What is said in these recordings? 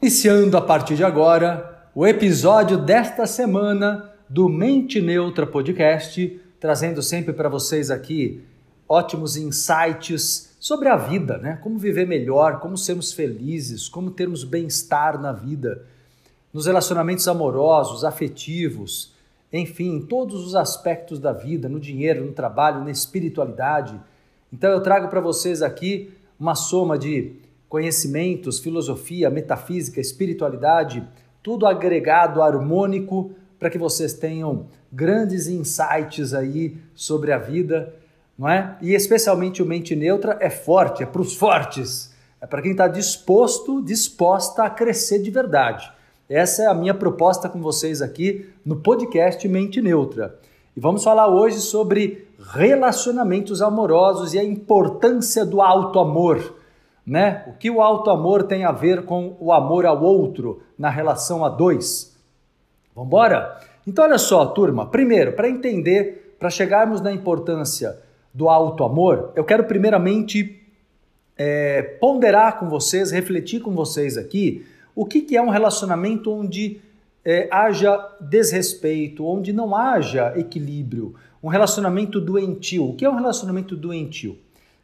Iniciando a partir de agora o episódio desta semana do Mente Neutra Podcast, trazendo sempre para vocês aqui ótimos insights sobre a vida, né? Como viver melhor, como sermos felizes, como termos bem-estar na vida, nos relacionamentos amorosos, afetivos, enfim, em todos os aspectos da vida, no dinheiro, no trabalho, na espiritualidade. Então eu trago para vocês aqui uma soma de conhecimentos, filosofia, metafísica, espiritualidade, tudo agregado, harmônico, para que vocês tenham grandes insights aí sobre a vida, não é? E especialmente o mente neutra é forte, é para os fortes, é para quem está disposto, disposta a crescer de verdade. Essa é a minha proposta com vocês aqui no podcast Mente Neutra. E vamos falar hoje sobre relacionamentos amorosos e a importância do alto amor né? O que o alto amor tem a ver com o amor ao outro na relação a dois? Vamos embora? Então, olha só, turma. Primeiro, para entender, para chegarmos na importância do alto amor, eu quero primeiramente é, ponderar com vocês, refletir com vocês aqui o que, que é um relacionamento onde é, haja desrespeito, onde não haja equilíbrio, um relacionamento doentio. O que é um relacionamento doentio?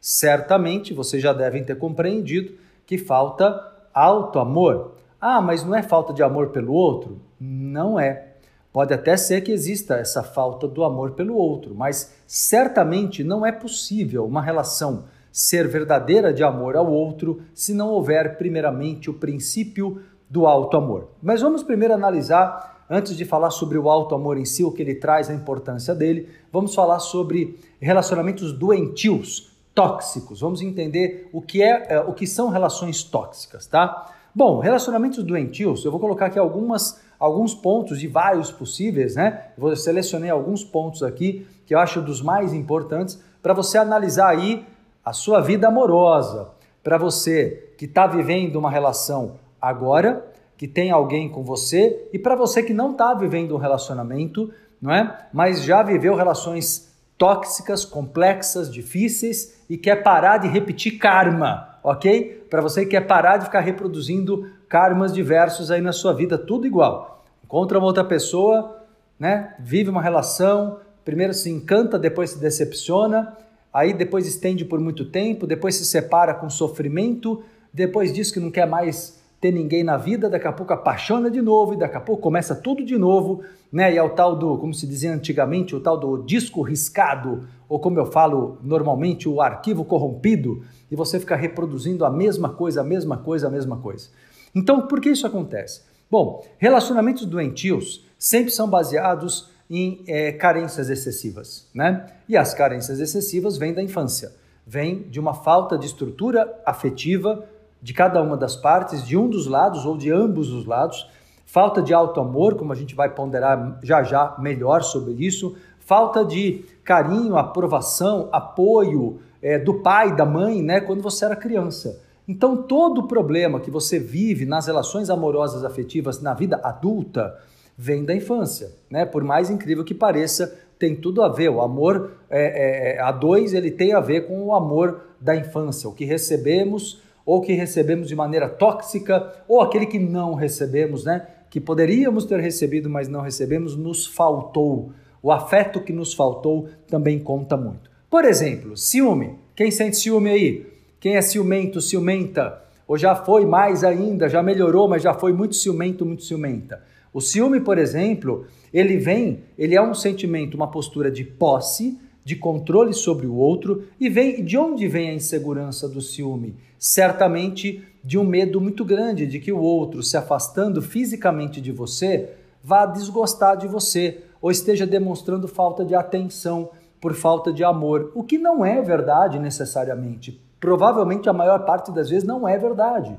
Certamente vocês já devem ter compreendido que falta alto amor. Ah, mas não é falta de amor pelo outro? Não é. Pode até ser que exista essa falta do amor pelo outro, mas certamente não é possível uma relação ser verdadeira de amor ao outro se não houver, primeiramente, o princípio do alto amor. Mas vamos primeiro analisar, antes de falar sobre o alto amor em si, o que ele traz, a importância dele, vamos falar sobre relacionamentos doentios, tóxicos. Vamos entender o que é, é, o que são relações tóxicas, tá? Bom, relacionamentos doentios, eu vou colocar aqui algumas alguns pontos de vários possíveis, né? Vou selecionei alguns pontos aqui que eu acho dos mais importantes para você analisar aí a sua vida amorosa, para você que está vivendo uma relação agora, que tem alguém com você e para você que não está vivendo um relacionamento, não é? Mas já viveu relações tóxicas, complexas, difíceis e quer parar de repetir karma, ok? Para você que quer parar de ficar reproduzindo karmas diversos aí na sua vida, tudo igual. Encontra uma outra pessoa, né? Vive uma relação, primeiro se encanta, depois se decepciona, aí depois estende por muito tempo, depois se separa com sofrimento, depois diz que não quer mais ter ninguém na vida, daqui a pouco apaixona de novo e daqui a pouco começa tudo de novo, né? E é o tal do, como se dizia antigamente, o tal do disco riscado, ou como eu falo normalmente, o arquivo corrompido, e você fica reproduzindo a mesma coisa, a mesma coisa, a mesma coisa. Então, por que isso acontece? Bom, relacionamentos doentios sempre são baseados em é, carências excessivas, né? E as carências excessivas vêm da infância, vêm de uma falta de estrutura afetiva de cada uma das partes, de um dos lados ou de ambos os lados, falta de alto amor, como a gente vai ponderar já já melhor sobre isso, falta de carinho, aprovação, apoio é, do pai, da mãe, né, quando você era criança. Então, todo problema que você vive nas relações amorosas afetivas na vida adulta vem da infância, né? Por mais incrível que pareça, tem tudo a ver. O amor é, é, a dois ele tem a ver com o amor da infância, o que recebemos ou que recebemos de maneira tóxica, ou aquele que não recebemos, né? Que poderíamos ter recebido, mas não recebemos, nos faltou. O afeto que nos faltou também conta muito. Por exemplo, ciúme. Quem sente ciúme aí? Quem é ciumento, ciumenta? Ou já foi mais ainda, já melhorou, mas já foi muito ciumento, muito ciumenta? O ciúme, por exemplo, ele vem, ele é um sentimento, uma postura de posse, de controle sobre o outro e vem de onde vem a insegurança do ciúme? Certamente de um medo muito grande de que o outro, se afastando fisicamente de você, vá desgostar de você ou esteja demonstrando falta de atenção por falta de amor, o que não é verdade necessariamente. Provavelmente a maior parte das vezes não é verdade.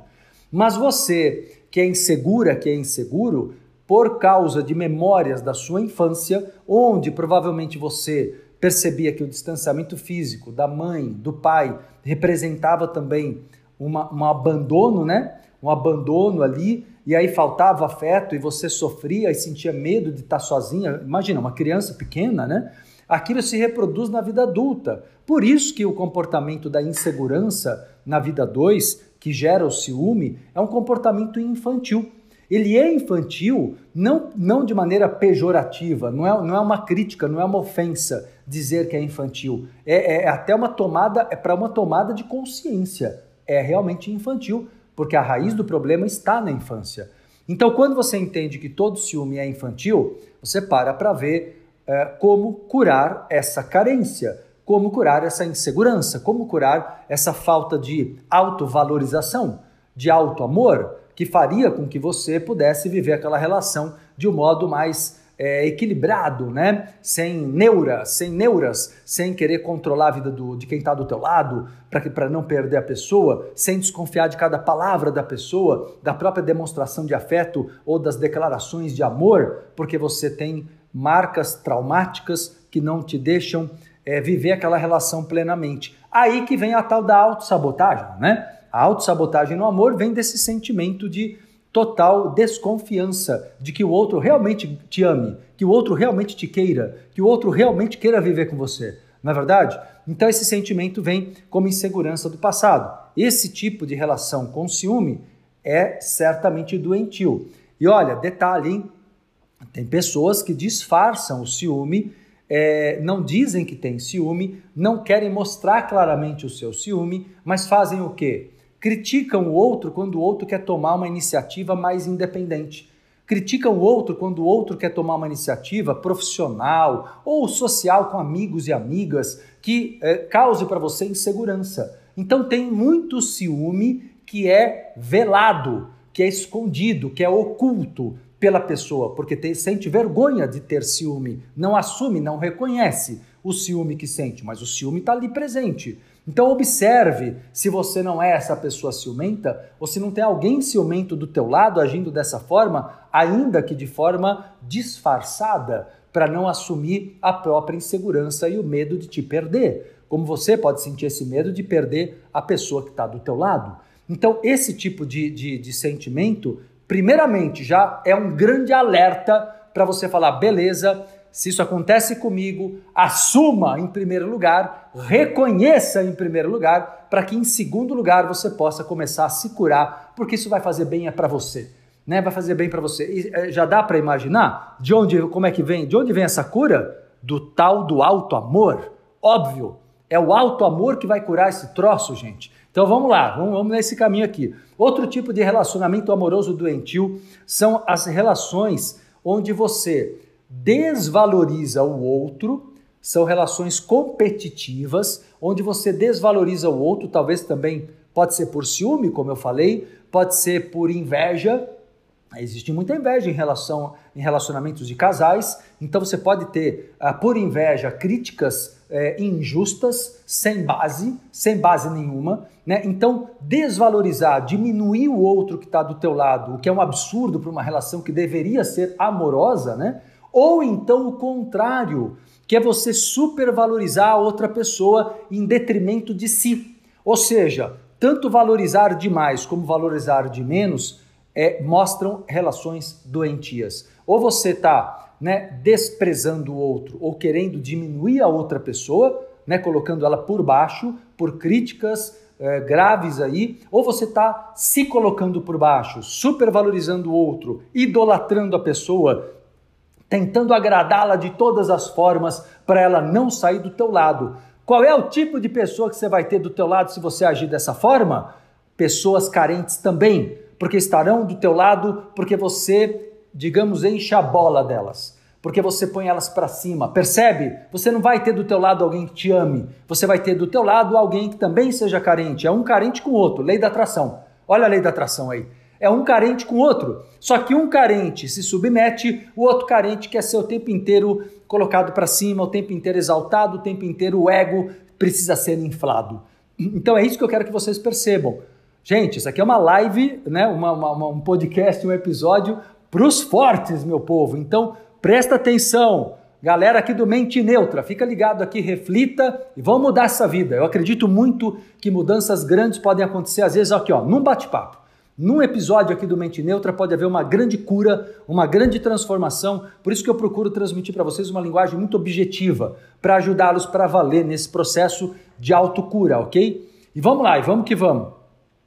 Mas você que é insegura, que é inseguro, por causa de memórias da sua infância, onde provavelmente você percebia que o distanciamento físico da mãe, do pai, representava também uma, um abandono, né? Um abandono ali, e aí faltava afeto e você sofria e sentia medo de estar sozinha. Imagina, uma criança pequena, né? Aquilo se reproduz na vida adulta. Por isso que o comportamento da insegurança na vida 2 que gera o ciúme é um comportamento infantil. Ele é infantil não, não de maneira pejorativa, não é, não é uma crítica, não é uma ofensa dizer que é infantil. É, é até uma tomada, é para uma tomada de consciência. É realmente infantil, porque a raiz do problema está na infância. Então, quando você entende que todo ciúme é infantil, você para para ver é, como curar essa carência, como curar essa insegurança, como curar essa falta de autovalorização, de auto-amor que faria com que você pudesse viver aquela relação de um modo mais é, equilibrado, né? Sem neura, sem neuras, sem querer controlar a vida do, de quem está do teu lado, para não perder a pessoa, sem desconfiar de cada palavra da pessoa, da própria demonstração de afeto ou das declarações de amor, porque você tem marcas traumáticas que não te deixam é, viver aquela relação plenamente. Aí que vem a tal da autossabotagem, né? A autossabotagem no amor vem desse sentimento de total desconfiança de que o outro realmente te ame, que o outro realmente te queira, que o outro realmente queira viver com você. Não é verdade? Então esse sentimento vem como insegurança do passado. Esse tipo de relação com ciúme é certamente doentio. E olha, detalhe, hein? tem pessoas que disfarçam o ciúme, é, não dizem que tem ciúme, não querem mostrar claramente o seu ciúme, mas fazem o quê? Criticam o outro quando o outro quer tomar uma iniciativa mais independente. Criticam o outro quando o outro quer tomar uma iniciativa profissional ou social com amigos e amigas que é, cause para você insegurança. Então tem muito ciúme que é velado, que é escondido, que é oculto pela pessoa, porque tem, sente vergonha de ter ciúme, não assume, não reconhece o ciúme que sente, mas o ciúme está ali presente. Então observe se você não é essa pessoa ciumenta ou se não tem alguém ciumento do teu lado agindo dessa forma, ainda que de forma disfarçada, para não assumir a própria insegurança e o medo de te perder. Como você pode sentir esse medo de perder a pessoa que está do teu lado. Então esse tipo de, de, de sentimento, primeiramente, já é um grande alerta para você falar, beleza, se isso acontece comigo, assuma em primeiro lugar, reconheça em primeiro lugar, para que em segundo lugar você possa começar a se curar, porque isso vai fazer bem é para você, né? Vai fazer bem para você. E, é, já dá para imaginar de onde, como é que vem, de onde vem essa cura? Do tal do alto amor, óbvio. É o alto amor que vai curar esse troço, gente. Então vamos lá, vamos, vamos nesse caminho aqui. Outro tipo de relacionamento amoroso doentio são as relações onde você desvaloriza o outro, são relações competitivas, onde você desvaloriza o outro, talvez também pode ser por ciúme, como eu falei, pode ser por inveja. Existe muita inveja em relação em relacionamentos de casais, então você pode ter, ah, por inveja, críticas é, injustas, sem base, sem base nenhuma. Né? Então, desvalorizar, diminuir o outro que está do teu lado, o que é um absurdo para uma relação que deveria ser amorosa, né? Ou então o contrário, que é você supervalorizar a outra pessoa em detrimento de si. Ou seja, tanto valorizar demais como valorizar de menos é, mostram relações doentias. Ou você está né, desprezando o outro ou querendo diminuir a outra pessoa, né, colocando ela por baixo por críticas é, graves aí, ou você está se colocando por baixo, supervalorizando o outro, idolatrando a pessoa, tentando agradá-la de todas as formas para ela não sair do teu lado. Qual é o tipo de pessoa que você vai ter do teu lado se você agir dessa forma? Pessoas carentes também, porque estarão do teu lado porque você, digamos, enche a bola delas. Porque você põe elas para cima. Percebe? Você não vai ter do teu lado alguém que te ame. Você vai ter do teu lado alguém que também seja carente. É um carente com o outro. Lei da atração. Olha a lei da atração aí. É um carente com o outro. Só que um carente se submete, o outro carente quer ser o tempo inteiro colocado para cima, o tempo inteiro exaltado, o tempo inteiro o ego precisa ser inflado. Então é isso que eu quero que vocês percebam. Gente, isso aqui é uma live, né? uma, uma um podcast, um episódio para os fortes, meu povo. Então presta atenção. Galera aqui do Mente Neutra, fica ligado aqui, reflita e vamos mudar essa vida. Eu acredito muito que mudanças grandes podem acontecer, às vezes, aqui, ó, num bate-papo. Num episódio aqui do Mente Neutra pode haver uma grande cura, uma grande transformação. Por isso que eu procuro transmitir para vocês uma linguagem muito objetiva, para ajudá-los para valer nesse processo de autocura, ok? E vamos lá, e vamos que vamos.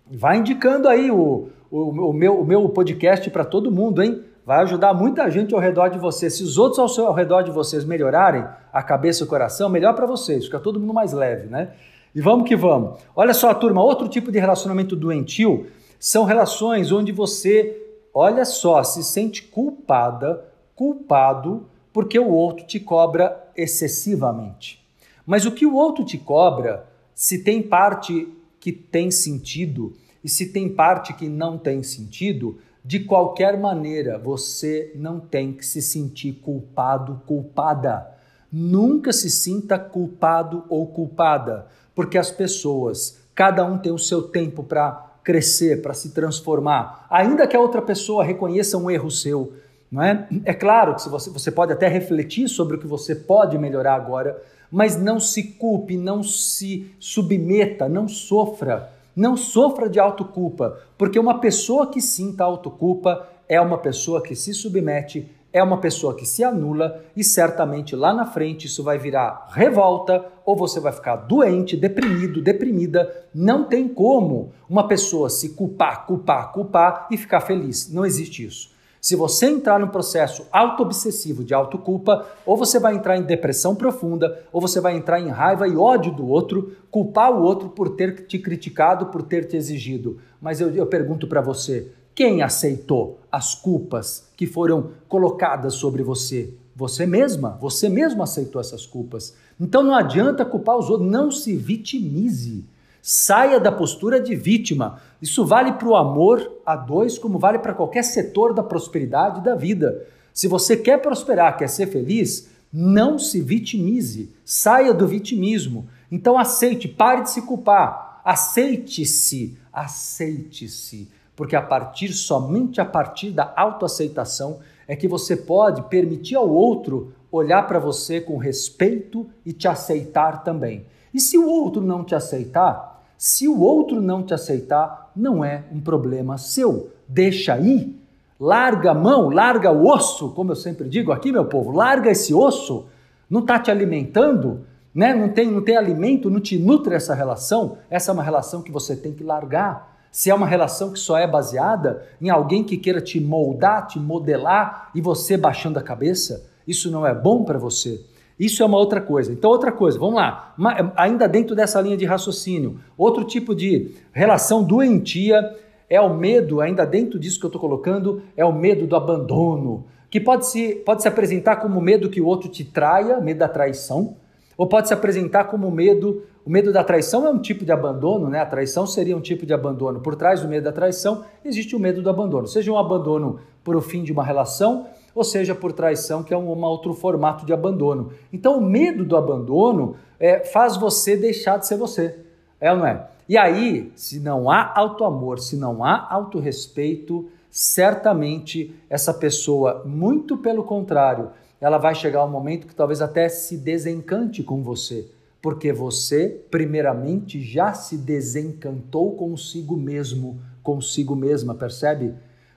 Vai indicando aí o, o, o meu, o meu podcast para todo mundo, hein? Vai ajudar muita gente ao redor de você. Se os outros ao, seu, ao redor de vocês melhorarem a cabeça e o coração, melhor para vocês, fica todo mundo mais leve, né? E vamos que vamos. Olha só, turma, outro tipo de relacionamento doentio são relações onde você, olha só, se sente culpada, culpado, porque o outro te cobra excessivamente. Mas o que o outro te cobra, se tem parte que tem sentido e se tem parte que não tem sentido, de qualquer maneira você não tem que se sentir culpado, culpada. Nunca se sinta culpado ou culpada, porque as pessoas, cada um tem o seu tempo para crescer, para se transformar, ainda que a outra pessoa reconheça um erro seu. Não é? é claro que você, você pode até refletir sobre o que você pode melhorar agora, mas não se culpe, não se submeta, não sofra. Não sofra de autoculpa, porque uma pessoa que sinta autoculpa é uma pessoa que se submete, é uma pessoa que se anula e certamente lá na frente isso vai virar revolta ou você vai ficar doente, deprimido, deprimida. Não tem como uma pessoa se culpar, culpar, culpar e ficar feliz. Não existe isso. Se você entrar num processo auto-obsessivo de autoculpa, ou você vai entrar em depressão profunda, ou você vai entrar em raiva e ódio do outro, culpar o outro por ter te criticado, por ter te exigido. Mas eu, eu pergunto para você: quem aceitou as culpas que foram colocadas sobre você? Você mesma, você mesmo aceitou essas culpas. Então não adianta culpar os outros, não se vitimize. Saia da postura de vítima. Isso vale para o amor a dois, como vale para qualquer setor da prosperidade da vida. Se você quer prosperar, quer ser feliz, não se vitimize. Saia do vitimismo. Então aceite, pare de se culpar. Aceite-se, aceite-se. Porque a partir, somente a partir da autoaceitação, é que você pode permitir ao outro olhar para você com respeito e te aceitar também. E se o outro não te aceitar, se o outro não te aceitar, não é um problema seu. Deixa aí, larga a mão, larga o osso, como eu sempre digo aqui, meu povo, larga esse osso, não está te alimentando, né? não, tem, não tem alimento, não te nutre essa relação, essa é uma relação que você tem que largar. Se é uma relação que só é baseada em alguém que queira te moldar, te modelar e você baixando a cabeça, isso não é bom para você. Isso é uma outra coisa. Então, outra coisa, vamos lá. Ainda dentro dessa linha de raciocínio, outro tipo de relação doentia é o medo, ainda dentro disso que eu estou colocando, é o medo do abandono, que pode se, pode se apresentar como medo que o outro te traia, medo da traição, ou pode se apresentar como medo, o medo da traição é um tipo de abandono, né? A traição seria um tipo de abandono. Por trás do medo da traição existe o medo do abandono, seja um abandono por o fim de uma relação, ou seja por traição, que é um, um outro formato de abandono. Então, o medo do abandono é, faz você deixar de ser você. É ou não é? E aí, se não há auto-amor, se não há autorrespeito, certamente essa pessoa, muito pelo contrário, ela vai chegar um momento que talvez até se desencante com você, porque você, primeiramente, já se desencantou consigo mesmo, consigo mesma, percebe?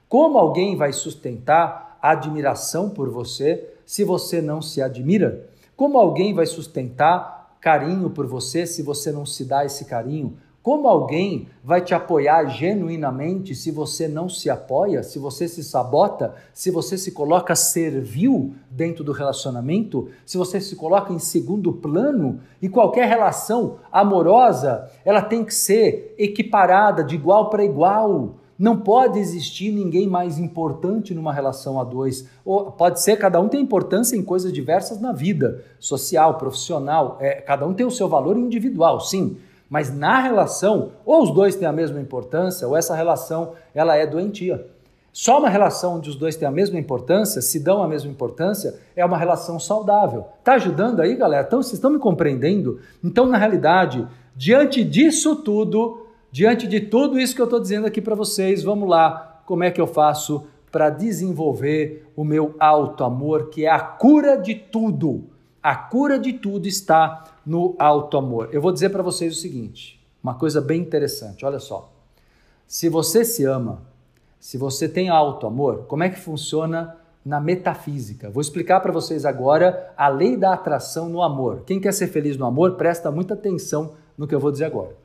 Como alguém vai sustentar admiração por você se você não se admira? Como alguém vai sustentar carinho por você se você não se dá esse carinho? Como alguém vai te apoiar genuinamente se você não se apoia, se você se sabota, se você se coloca servil dentro do relacionamento, se você se coloca em segundo plano? E qualquer relação amorosa, ela tem que ser equiparada de igual para igual. Não pode existir ninguém mais importante numa relação a dois. Ou pode ser, cada um tem importância em coisas diversas na vida, social, profissional. É, cada um tem o seu valor individual, sim. Mas na relação, ou os dois têm a mesma importância, ou essa relação ela é doentia. Só uma relação onde os dois têm a mesma importância, se dão a mesma importância, é uma relação saudável. Tá ajudando aí, galera? Então, vocês estão me compreendendo? Então, na realidade, diante disso tudo, Diante de tudo isso que eu estou dizendo aqui para vocês, vamos lá, como é que eu faço para desenvolver o meu alto amor, que é a cura de tudo. A cura de tudo está no alto amor. Eu vou dizer para vocês o seguinte, uma coisa bem interessante, olha só. Se você se ama, se você tem alto amor, como é que funciona na metafísica? Vou explicar para vocês agora a lei da atração no amor. Quem quer ser feliz no amor, presta muita atenção no que eu vou dizer agora.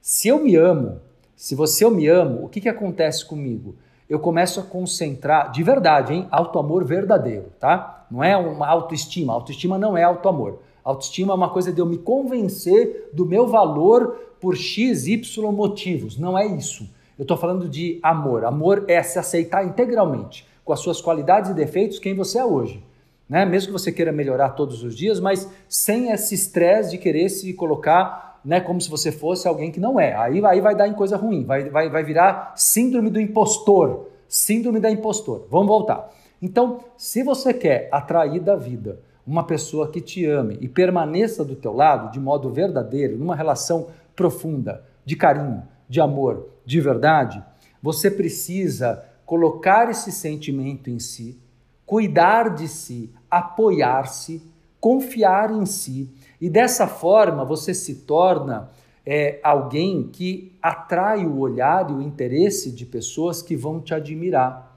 Se eu me amo, Se você eu me amo, o que, que acontece comigo? Eu começo a concentrar, de verdade, hein? Auto-amor verdadeiro, tá? Não é uma autoestima. Autoestima não é auto-amor. Autoestima é uma coisa de eu me convencer do meu valor por X, Y motivos. Não é isso. Eu estou falando de amor. Amor é se aceitar integralmente, com as suas qualidades e defeitos, quem você é hoje. Né? Mesmo que você queira melhorar todos os dias, mas sem esse estresse de querer se colocar né, como se você fosse alguém que não é. Aí, aí vai dar em coisa ruim, vai, vai, vai virar síndrome do impostor. Síndrome da impostor. Vamos voltar. Então, se você quer atrair da vida uma pessoa que te ame e permaneça do teu lado de modo verdadeiro, numa relação profunda, de carinho, de amor, de verdade, você precisa colocar esse sentimento em si, cuidar de si, apoiar-se, confiar em si. E dessa forma você se torna é, alguém que atrai o olhar e o interesse de pessoas que vão te admirar.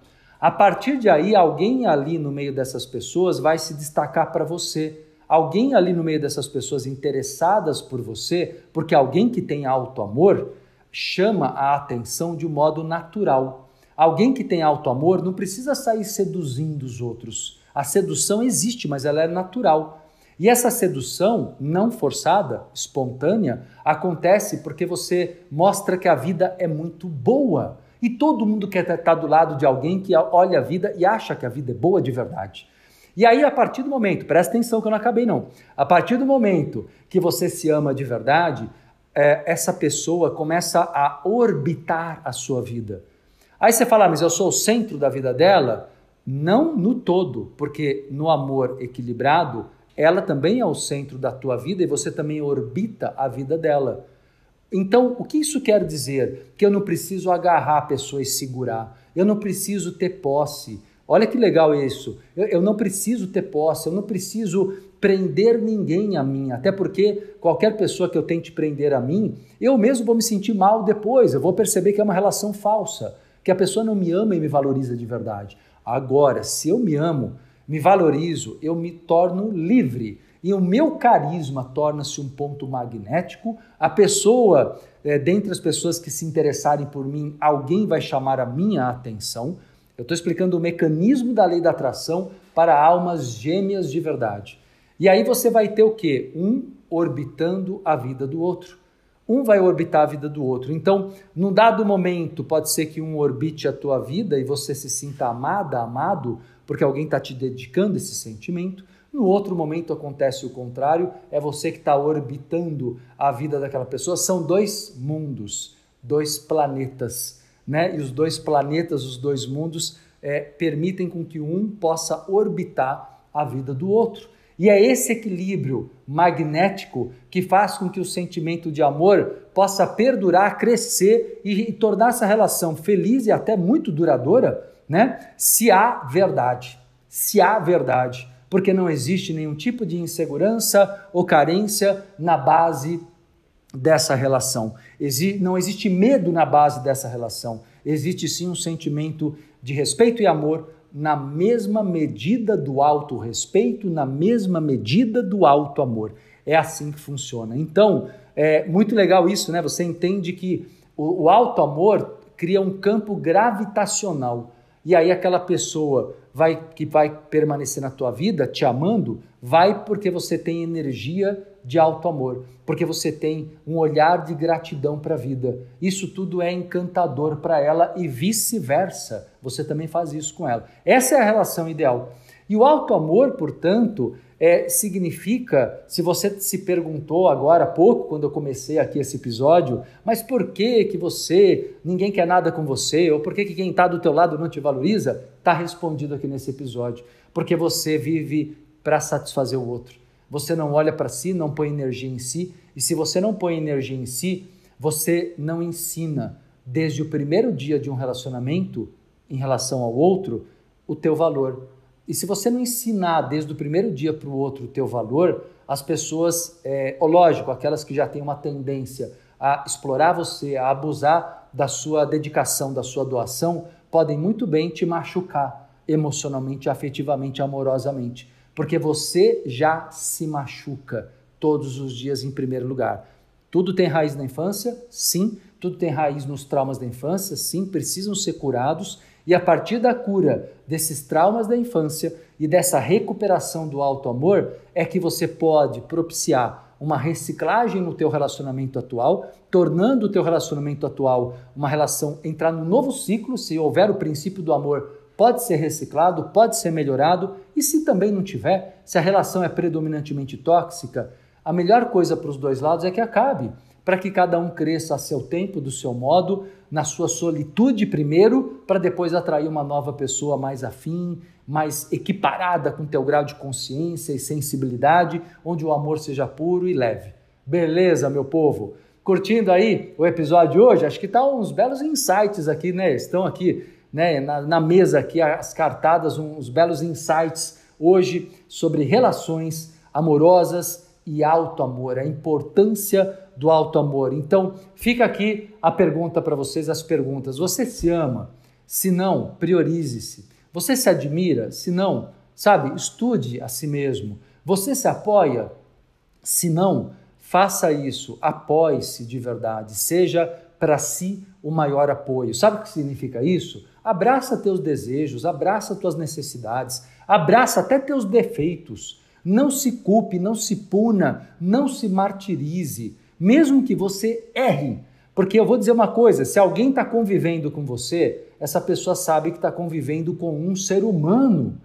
A partir de aí, alguém ali no meio dessas pessoas vai se destacar para você. Alguém ali no meio dessas pessoas interessadas por você, porque alguém que tem alto amor, chama a atenção de um modo natural. Alguém que tem alto amor não precisa sair seduzindo os outros. A sedução existe, mas ela é natural. E essa sedução não forçada, espontânea, acontece porque você mostra que a vida é muito boa. E todo mundo quer estar do lado de alguém que olha a vida e acha que a vida é boa de verdade. E aí, a partir do momento, presta atenção que eu não acabei não, a partir do momento que você se ama de verdade, é, essa pessoa começa a orbitar a sua vida. Aí você fala, ah, mas eu sou o centro da vida dela? Não no todo, porque no amor equilibrado, ela também é o centro da tua vida e você também orbita a vida dela. Então, o que isso quer dizer? Que eu não preciso agarrar a pessoa e segurar, eu não preciso ter posse. Olha que legal isso. Eu, eu não preciso ter posse, eu não preciso prender ninguém a mim, até porque qualquer pessoa que eu tente prender a mim, eu mesmo vou me sentir mal depois, eu vou perceber que é uma relação falsa, que a pessoa não me ama e me valoriza de verdade. Agora, se eu me amo, me valorizo, eu me torno livre e o meu carisma torna-se um ponto magnético. A pessoa, é, dentre as pessoas que se interessarem por mim, alguém vai chamar a minha atenção. Eu estou explicando o mecanismo da lei da atração para almas gêmeas de verdade. E aí você vai ter o quê? Um orbitando a vida do outro. Um vai orbitar a vida do outro. Então, num dado momento, pode ser que um orbite a tua vida e você se sinta amada, amado, porque alguém está te dedicando esse sentimento. No outro momento acontece o contrário, é você que está orbitando a vida daquela pessoa. São dois mundos, dois planetas, né? E os dois planetas, os dois mundos, é, permitem com que um possa orbitar a vida do outro. E é esse equilíbrio magnético que faz com que o sentimento de amor possa perdurar, crescer e, tornar essa relação feliz e até muito duradoura, né? Se há verdade. Se há verdade. Porque não existe nenhum tipo de insegurança ou carência na base dessa relação. Não existe medo na base dessa relação. Existe sim um sentimento de respeito e amor na mesma medida do alto respeito, na mesma medida do alto amor. É assim que funciona. Então, é muito legal isso, né? Você entende que o, o alto amor cria um campo gravitacional. E aí aquela pessoa vai que vai permanecer na tua vida te amando, vai porque você tem energia de alto amor, porque você tem um olhar de gratidão para a vida. Isso tudo é encantador para ela e vice-versa. Você também faz isso com ela. Essa é a relação ideal. E o alto amor, portanto, é, significa, se você se perguntou agora há pouco, quando eu comecei aqui esse episódio, mas por que que você, ninguém quer nada com você, ou por que que quem está do teu lado não te valoriza, está respondido aqui nesse episódio. Porque você vive para satisfazer o outro. Você não olha para si, não põe energia em si, e se você não põe energia em si, você não ensina desde o primeiro dia de um relacionamento em relação ao outro o teu valor. E se você não ensinar desde o primeiro dia para o outro o teu valor, as pessoas, é, lógico, aquelas que já têm uma tendência a explorar você, a abusar da sua dedicação, da sua doação, podem muito bem te machucar emocionalmente, afetivamente, amorosamente, porque você já se machuca todos os dias em primeiro lugar. Tudo tem raiz na infância? Sim, tudo tem raiz nos traumas da infância, sim, precisam ser curados. E a partir da cura desses traumas da infância e dessa recuperação do alto amor é que você pode propiciar uma reciclagem no teu relacionamento atual, tornando o teu relacionamento atual uma relação entrar no novo ciclo, se houver o princípio do amor, pode ser reciclado, pode ser melhorado, e se também não tiver, se a relação é predominantemente tóxica, a melhor coisa para os dois lados é que acabe para que cada um cresça a seu tempo, do seu modo, na sua solitude primeiro, para depois atrair uma nova pessoa mais afim, mais equiparada com teu grau de consciência e sensibilidade, onde o amor seja puro e leve. Beleza, meu povo? Curtindo aí o episódio de hoje? Acho que tá uns belos insights aqui, né? Estão aqui, né, na, na mesa aqui as cartadas, uns belos insights hoje sobre relações amorosas e alto amor, a importância do alto amor. Então, fica aqui a pergunta para vocês, as perguntas. Você se ama? Se não, priorize-se. Você se admira? Se não, sabe, estude a si mesmo. Você se apoia? Se não, faça isso, apoie-se de verdade, seja para si o maior apoio. Sabe o que significa isso? Abraça teus desejos, abraça tuas necessidades, abraça até teus defeitos. Não se culpe, não se puna, não se martirize mesmo que você erre. Porque eu vou dizer uma coisa: se alguém está convivendo com você, essa pessoa sabe que está convivendo com um ser humano.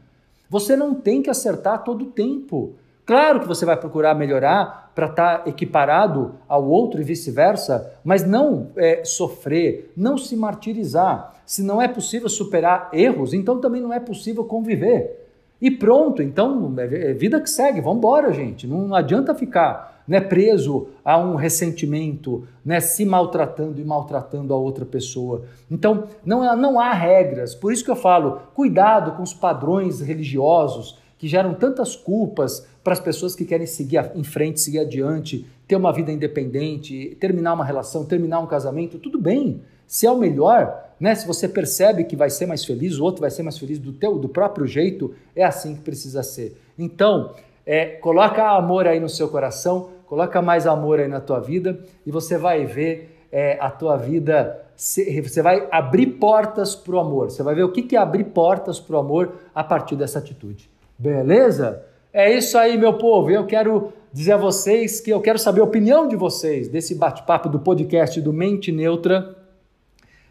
Você não tem que acertar todo o tempo. Claro que você vai procurar melhorar para estar tá equiparado ao outro e vice-versa, mas não é, sofrer, não se martirizar. Se não é possível superar erros, então também não é possível conviver. E pronto, então é, é vida que segue, vamos embora, gente. Não adianta ficar né, preso a um ressentimento, né, se maltratando e maltratando a outra pessoa. Então, não, não há regras. Por isso que eu falo, cuidado com os padrões religiosos que geram tantas culpas para as pessoas que querem seguir em frente, seguir adiante, ter uma vida independente, terminar uma relação, terminar um casamento, tudo bem. Se é o melhor, né? Se você percebe que vai ser mais feliz, o outro vai ser mais feliz do teu, do próprio jeito, é assim que precisa ser. Então, é, coloca amor aí no seu coração, coloca mais amor aí na tua vida e você vai ver é, a tua vida, você vai abrir portas para o amor. Você vai ver o que é abrir portas para o amor a partir dessa atitude. Beleza? É isso aí, meu povo. Eu quero dizer a vocês que eu quero saber a opinião de vocês desse bate-papo do podcast do Mente Neutra.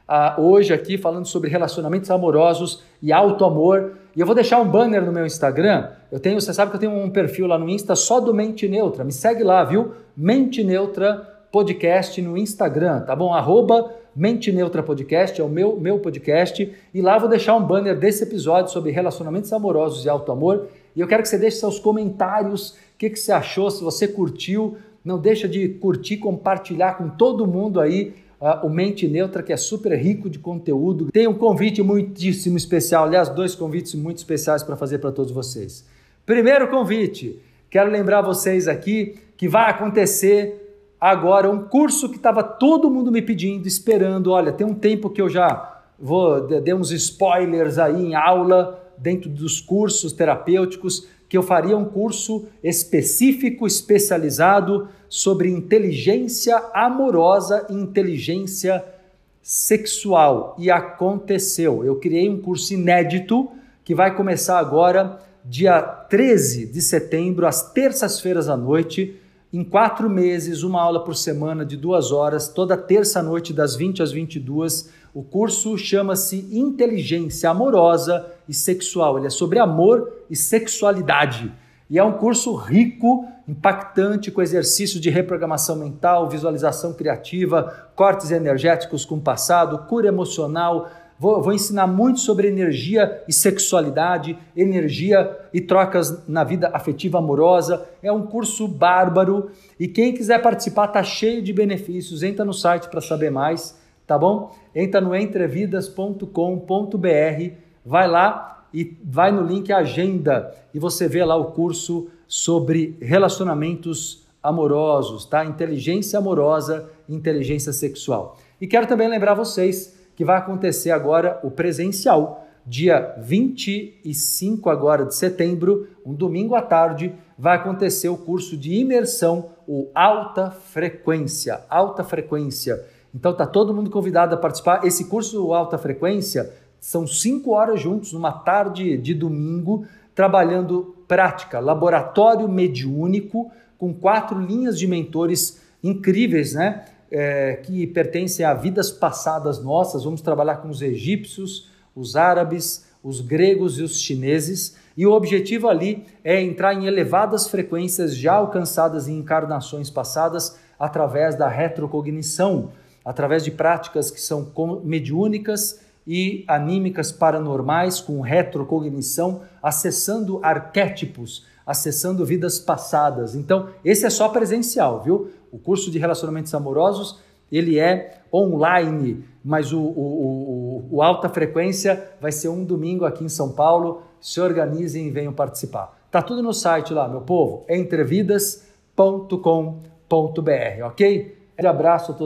Uh, hoje aqui falando sobre relacionamentos amorosos e alto amor. E eu vou deixar um banner no meu Instagram. Eu tenho, você sabe que eu tenho um perfil lá no Insta só do Mente Neutra. Me segue lá, viu? Mente Neutra Podcast no Instagram, tá bom? Arroba Mente Neutra Podcast, é o meu, meu podcast. E lá vou deixar um banner desse episódio sobre relacionamentos amorosos e alto amor. E eu quero que você deixe seus comentários, o que, que você achou, se você curtiu. Não deixa de curtir, compartilhar com todo mundo aí o Mente Neutra, que é super rico de conteúdo. Tem um convite muitíssimo especial, aliás, dois convites muito especiais para fazer para todos vocês. Primeiro convite, quero lembrar vocês aqui que vai acontecer agora um curso que estava todo mundo me pedindo, esperando. Olha, tem um tempo que eu já vou dei uns spoilers aí em aula dentro dos cursos terapêuticos que eu faria um curso específico, especializado sobre inteligência amorosa e inteligência sexual. E aconteceu. Eu criei um curso inédito que vai começar agora, dia 13 de setembro, às terças-feiras à noite. Em quatro meses, uma aula por semana de duas horas, toda terça-noite, das 20 às 22 o curso chama-se Inteligência Amorosa e Sexual. Ele é sobre amor e sexualidade. E é um curso rico, impactante, com exercícios de reprogramação mental, visualização criativa, cortes energéticos com o passado, cura emocional. Vou, vou, ensinar muito sobre energia e sexualidade, energia e trocas na vida afetiva amorosa. É um curso bárbaro e quem quiser participar está cheio de benefícios. Entra no site para saber mais tá bom? Entra no entrevidas.com.br, vai lá e vai no link agenda e você vê lá o curso sobre relacionamentos amorosos, tá? Inteligência amorosa inteligência sexual. E quero também lembrar vocês que vai acontecer agora o presencial, dia 25 agora de setembro, um domingo à tarde, vai acontecer o curso de imersão, o alta frequência, alta frequência Então tá todo mundo convidado a participar. Esse curso Alta Frequência são cinco horas juntos, numa tarde de domingo, trabalhando prática, laboratório mediúnico, com quatro linhas de mentores incríveis, né? É, que pertencem a vidas passadas nossas. Vamos trabalhar com os egípcios, os árabes, os gregos e os chineses. E o objetivo ali é entrar em elevadas frequências já alcançadas em encarnações passadas através da retrocognição, através de práticas que são mediúnicas e anímicas paranormais com retrocognição, acessando arquétipos, acessando vidas passadas. Então, esse é só presencial, viu? O curso de relacionamentos amorosos, ele é online, mas o, o, o, o alta frequência vai ser um domingo aqui em São Paulo. Se organizem e venham participar. Tá tudo no site lá, meu povo, entrevidas.com.br, ok? Um abraço a todos.